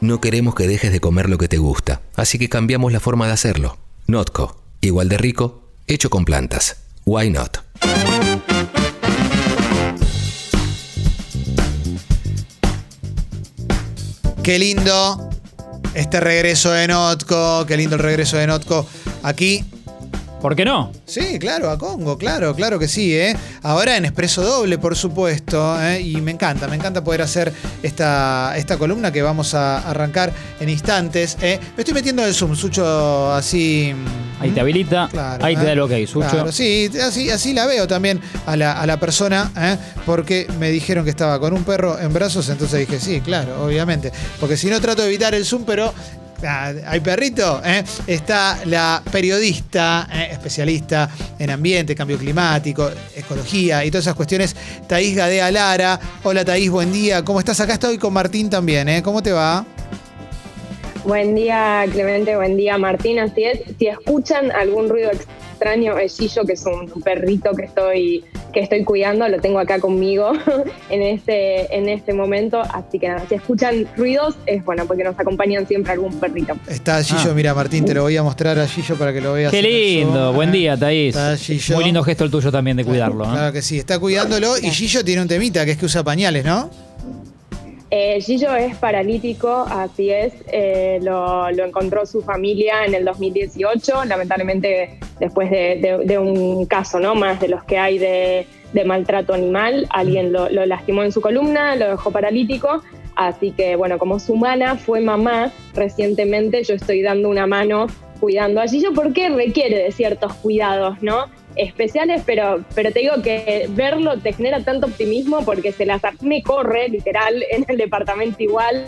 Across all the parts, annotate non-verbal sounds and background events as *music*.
no queremos que dejes de comer lo que te gusta, así que cambiamos la forma de hacerlo. Notco, igual de rico, hecho con plantas. Why not? Qué lindo este regreso de Notco, qué lindo el regreso de Notco aquí ¿Por qué no? Sí, claro, a Congo, claro, claro que sí. ¿eh? Ahora en Expreso Doble, por supuesto. ¿eh? Y me encanta, me encanta poder hacer esta, esta columna que vamos a arrancar en instantes. ¿eh? Me estoy metiendo en el Zoom, Sucho, así. Ahí te habilita, ahí te da lo que hay, Sucho. Claro, sí, así, así la veo también a la, a la persona, ¿eh? porque me dijeron que estaba con un perro en brazos, entonces dije, sí, claro, obviamente. Porque si no trato de evitar el Zoom, pero hay perrito, ¿eh? está la periodista, ¿eh? especialista en ambiente, cambio climático, ecología y todas esas cuestiones, Taís Gadea Lara. Hola Taís, buen día. ¿Cómo estás? Acá estoy con Martín también, ¿eh? ¿Cómo te va? Buen día, Clemente, buen día, Martín. Así es, si escuchan algún ruido extraño, es Gillo, que es un perrito que estoy que estoy cuidando, lo tengo acá conmigo *laughs* en este, en este momento. Así que nada, si escuchan ruidos, es bueno, porque nos acompañan siempre algún perrito. Está Gillo, ah. mira Martín, te lo voy a mostrar a Gillo para que lo veas. Qué lindo, buen día, Thaís. Muy lindo gesto el tuyo también de cuidarlo. ¿eh? Claro que sí, está cuidándolo y Gillo tiene un temita que es que usa pañales, ¿no? Eh, Gillo es paralítico, así es, eh, lo, encontró su familia en el 2018, lamentablemente después de, un caso, ¿no? Más de los que hay de, maltrato animal. Alguien lo, lastimó en su columna, lo dejó paralítico. Así que, bueno, como su humana fue mamá recientemente, yo estoy dando una mano cuidando a Gillo porque requiere de ciertos cuidados, ¿no? Especiales, pero, pero te digo que verlo te genera tanto optimismo porque se las me corre, literal, en el departamento igual,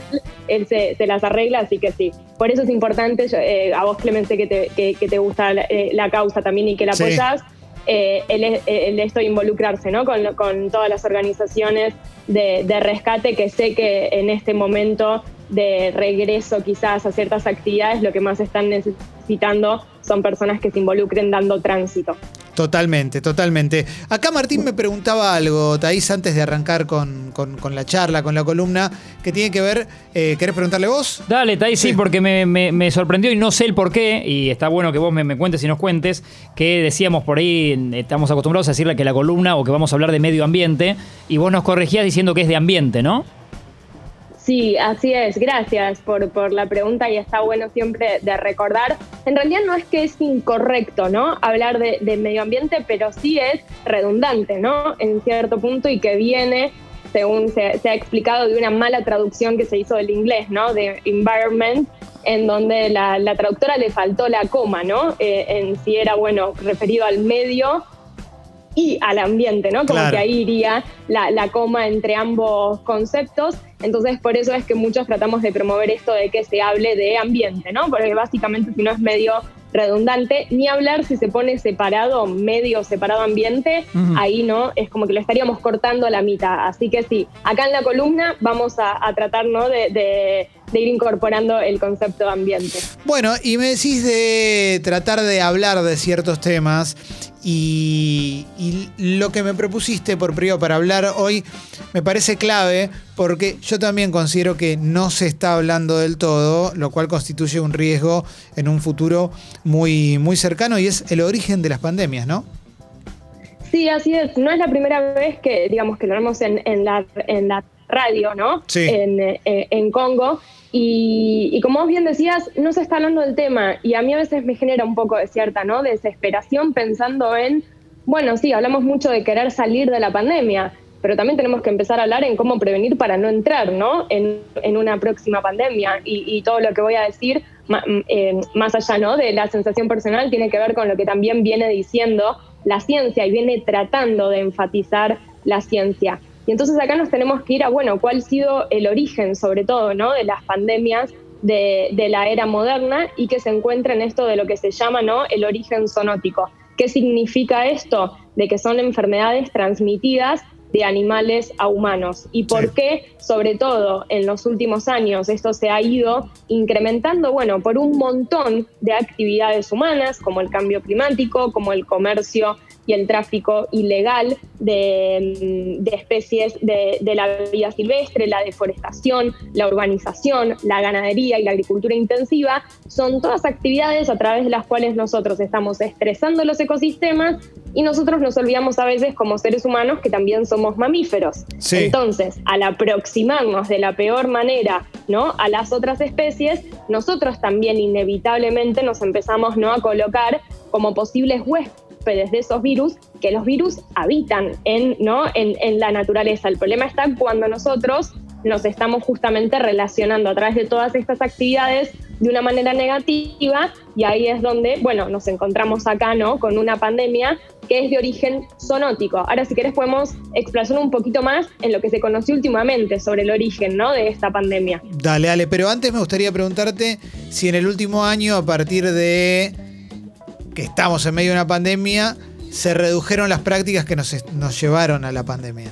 él se, las arregla, así que sí. Por eso es importante, eh, a vos Clemente que te, que, te gusta eh, la, causa también y que la apoyás, eh, el, esto de involucrarse ¿no? con, con todas las organizaciones de, de rescate que sé que en este momento de regreso quizás a ciertas actividades, lo que más están necesitando son personas que se involucren dando tránsito. Totalmente, totalmente. Acá Martín me preguntaba algo, Taís, antes de arrancar con, la charla, con la columna, que tiene que ver, eh, ¿querés preguntarle vos? Dale, Taís, sí, porque me, sorprendió y no sé el por qué, y está bueno que vos me, me, cuentes y nos cuentes, que decíamos por ahí, estamos acostumbrados a decirle que la columna o que vamos a hablar de medio ambiente, y vos nos corregías diciendo que es de ambiente, ¿no? Sí, así es. Gracias por, por la pregunta y está bueno siempre de recordar. En realidad no es que es incorrecto, ¿no? Hablar de, medio ambiente, pero sí es redundante, ¿no? En cierto punto y que viene según se, ha explicado, de una mala traducción que se hizo del inglés, ¿no? De environment, en donde la, traductora le faltó la coma, ¿no? Eh, en si era, bueno, referido al medio y al ambiente, ¿no? Como que ahí iría la, la, coma entre ambos conceptos. Entonces, por eso es que muchos tratamos de promover esto de que se hable de ambiente, ¿no? Porque básicamente si no es medio redundante, ni hablar si se pone separado, medio separado ambiente, ahí no, es como que lo estaríamos cortando a la mitad. Así que sí, acá en la columna vamos a, tratar ¿no? de, ir incorporando el concepto de ambiente. Bueno, y me decís de tratar de hablar de ciertos temas y, lo que me propusiste por privado para hablar hoy me parece clave porque yo también considero que no se está hablando del todo, lo cual constituye un riesgo en un futuro muy, muy cercano y es el origen de las pandemias, ¿no? Sí, así es. No es la primera vez que, digamos, que lo vemos en, la, en la radio, ¿no? Sí. En, eh, en Congo. Y, como vos bien decías, no se está hablando del tema y a mí a veces me genera un poco de cierta ¿no? desesperación pensando en, bueno, sí, hablamos mucho de querer salir de la pandemia, pero también tenemos que empezar a hablar en cómo prevenir para no entrar ¿no? En, una próxima pandemia. Y, todo lo que voy a decir, eh, más allá ¿no? de la sensación personal, tiene que ver con lo que también viene diciendo la ciencia y viene tratando de enfatizar la ciencia. Y entonces acá nos tenemos que ir a, bueno, cuál ha sido el origen, sobre todo, ¿no? de las pandemias de, la era moderna y que se encuentra en esto de lo que se llama ¿no? el origen zoonótico. ¿Qué significa esto? De que son enfermedades transmitidas de animales a humanos y por qué, sobre todo en los últimos años, esto se ha ido incrementando, bueno, por un montón de actividades humanas, como el cambio climático, como el comercio y el tráfico ilegal de, mm, especies de, de, la vida silvestre, la deforestación, la urbanización, la ganadería y la agricultura intensiva, son todas actividades a través de las cuales nosotros estamos estresando los ecosistemas y nosotros nos olvidamos a veces como seres humanos que también somos mamíferos. Entonces, al aproximarnos de la peor manera ¿no? a las otras especies, nosotros también inevitablemente nos empezamos ¿no? a colocar como posibles huéspedes de esos virus, que los virus habitan en, ¿no? en, en la naturaleza. El problema está cuando nosotros nos estamos justamente relacionando a través de todas estas actividades de una manera negativa y ahí es donde, bueno, nos encontramos acá, ¿no? Con una pandemia que es de origen zoonótico. Ahora, si querés, podemos explayar un poquito más en lo que se conoció últimamente sobre el origen, ¿no? De esta pandemia. Dale, dale, pero antes me gustaría preguntarte si en el último año, a partir de que estamos en medio de una pandemia, se redujeron las prácticas que nos, nos llevaron a la pandemia.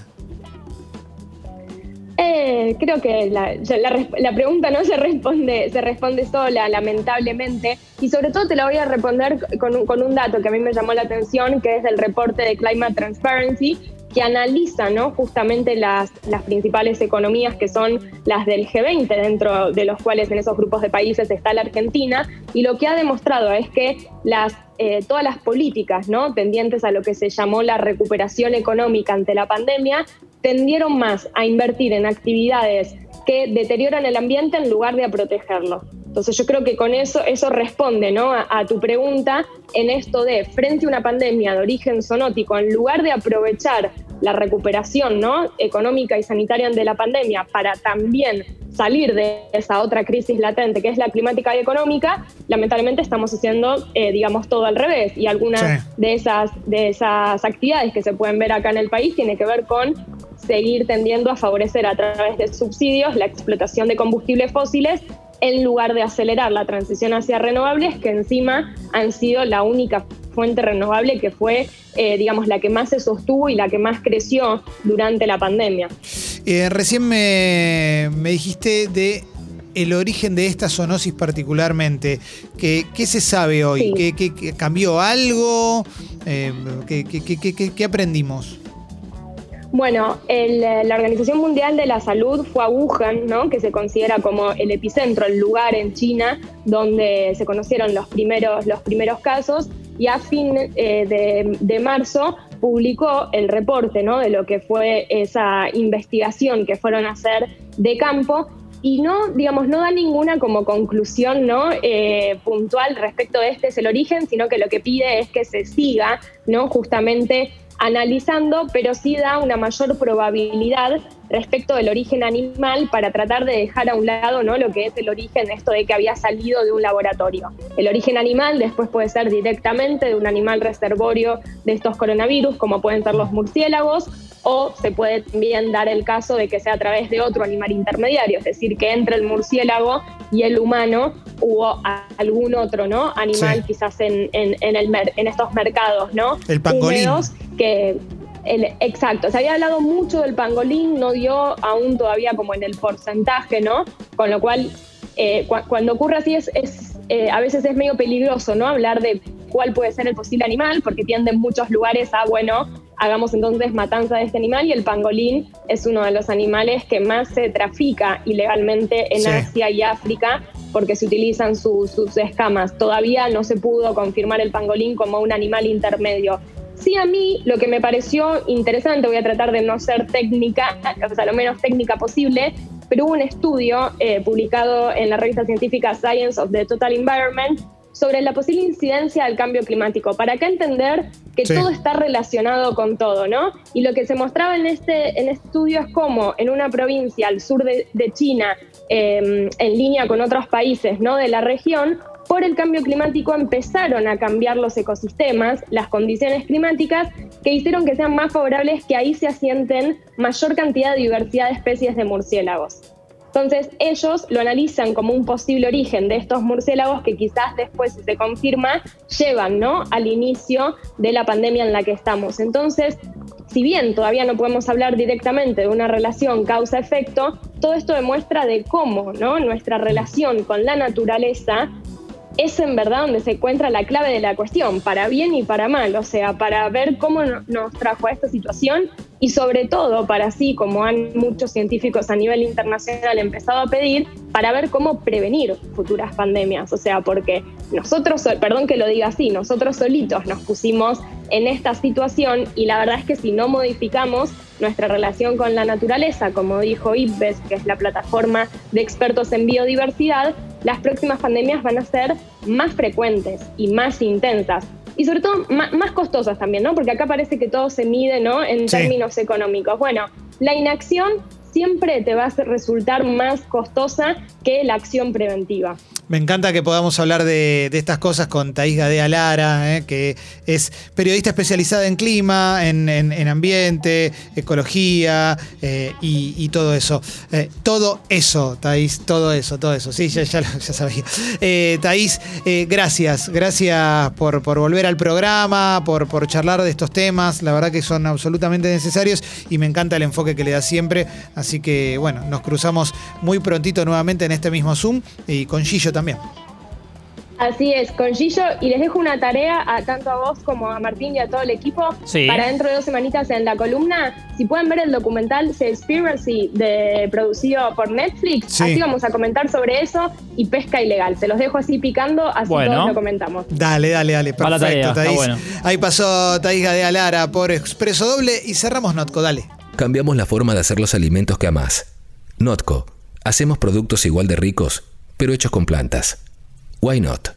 Eh, creo que la, pregunta no *laughs* se responde, se responde sola, lamentablemente. Y sobre todo te la voy a responder con un, con un dato que a mí me llamó la atención, que es el reporte de Climate Transparency, que analiza ¿no? justamente las, las principales economías que son las del G20, dentro de los cuales en esos grupos de países está la Argentina, y lo que ha demostrado es que las, eh, todas las políticas ¿no? tendientes a lo que se llamó la recuperación económica ante la pandemia tendieron más a invertir en actividades que deterioran el ambiente en lugar de a protegerlo. Entonces yo creo que con eso eso responde ¿no? a, tu pregunta en esto de frente a una pandemia de origen zoonótico, en lugar de aprovechar la recuperación ¿no? económica y sanitaria de la pandemia para también salir de esa otra crisis latente que es la climática y económica, lamentablemente estamos haciendo, eh, digamos, todo al revés. Y algunas de, esas, de esas actividades que se pueden ver acá en el país tiene que ver con seguir tendiendo a favorecer a través de subsidios la explotación de combustibles fósiles en lugar de acelerar la transición hacia renovables, que encima han sido la única fuente renovable que fue, eh, digamos, la que más se sostuvo y la que más creció durante la pandemia. Eh, recién me, dijiste de el origen de esta zoonosis particularmente. ¿Qué, qué se sabe hoy? ¿Qué, cambió algo? Eh, ¿qué, aprendimos? Bueno, la Organización Mundial de la Salud fue a Wuhan, ¿no? que se considera como el epicentro, el lugar en China donde se conocieron los primeros, los primeros casos, y a fin eh, de, marzo publicó el reporte ¿no? de lo que fue esa investigación que fueron a hacer de campo y no, digamos, no da ninguna como conclusión ¿no? Eh, puntual respecto de este es el origen, sino que lo que pide es que se siga ¿no? justamente analizando, pero sí da una mayor probabilidad respecto del origen animal para tratar de dejar a un lado ¿no? lo que es el origen, esto de que había salido de un laboratorio. El origen animal después puede ser directamente de un animal reservorio de estos coronavirus, como pueden ser los murciélagos, o se puede también dar el caso de que sea a través de otro animal intermediario, es decir, que entre el murciélago y el humano hubo algún otro ¿no? animal quizás en, en, el en estos mercados ¿no? El pangolín. Que el, exacto, se había hablado mucho del pangolín, no dio aún todavía como en el porcentaje, ¿no? Con lo cual, eh, cuando ocurre así es, es eh, a veces es medio peligroso, ¿no? Hablar de cuál puede ser el posible animal, porque tienden muchos lugares a, bueno, hagamos entonces matanza de este animal y el pangolín es uno de los animales que más se trafica ilegalmente en Asia y África porque se utilizan sus escamas. Todavía no se pudo confirmar el pangolín como un animal intermedio. Sí, a mí lo que me pareció interesante, voy a tratar de no ser técnica, o sea, lo menos técnica posible, pero hubo un estudio eh, publicado en la revista científica Science of the Total Environment sobre la posible incidencia del cambio climático, para que entender que todo está relacionado con todo, ¿no? Y lo que se mostraba en este, en este estudio es cómo en una provincia al sur de, China, em, en línea con otros países ¿no? de la región, por el cambio climático empezaron a cambiar los ecosistemas, las condiciones climáticas, que hicieron que sean más favorables que ahí se asienten mayor cantidad de diversidad de especies de murciélagos. Entonces ellos lo analizan como un posible origen de estos murciélagos que quizás después, si se confirma, llevan ¿no? al inicio de la pandemia en la que estamos. Entonces, si bien todavía no podemos hablar directamente de una relación causa-efecto, todo esto demuestra de cómo ¿no? nuestra relación con la naturaleza es en verdad donde se encuentra la clave de la cuestión, para bien y para mal, o sea, para ver cómo nos trajo a esta situación y sobre todo para así, como han muchos científicos a nivel internacional empezado a pedir, para ver cómo prevenir futuras pandemias, o sea, porque nosotros, perdón que lo diga así, nosotros solitos nos pusimos en esta situación y la verdad es que si no modificamos nuestra relación con la naturaleza, como dijo IPBES, que es la plataforma de expertos en biodiversidad, las próximas pandemias van a ser más frecuentes y más intensas. Y sobre todo más, costosas también, ¿no? Porque acá parece que todo se mide, ¿no? En términos económicos. Bueno, la inacción siempre te va a resultar más costosa que la acción preventiva. Me encanta que podamos hablar de, estas cosas con Thais Gadea Lara, eh, que es periodista especializada en clima, en, ambiente, ecología eh, y, todo eso. Eh, todo eso, Thais, todo eso, todo eso. Sí, ya, ya, ya sabía. Thais, gracias, gracias por, por, volver al programa, por, por charlar de estos temas. La verdad que son absolutamente necesarios y me encanta el enfoque que le da siempre. Que, bueno, nos cruzamos muy prontito nuevamente en este mismo Zoom y con Gillo también. Así es, con Gillo, y les dejo una tarea a tanto a vos como a Martín y a todo el equipo para dentro de dos semanitas en la columna. Si pueden ver el documental Seaspiracy de, producido por Netflix, así vamos a comentar sobre eso y pesca ilegal. Se los dejo así picando, así todos lo comentamos. Dale, dale, dale. Perfecto, Ahí pasó Thais de Lara por Expreso Doble y cerramos Notco, dale. Cambiamos la forma de hacer los alimentos que amás. Notco. Hacemos productos igual de ricos pero hechos con plantas. Why not?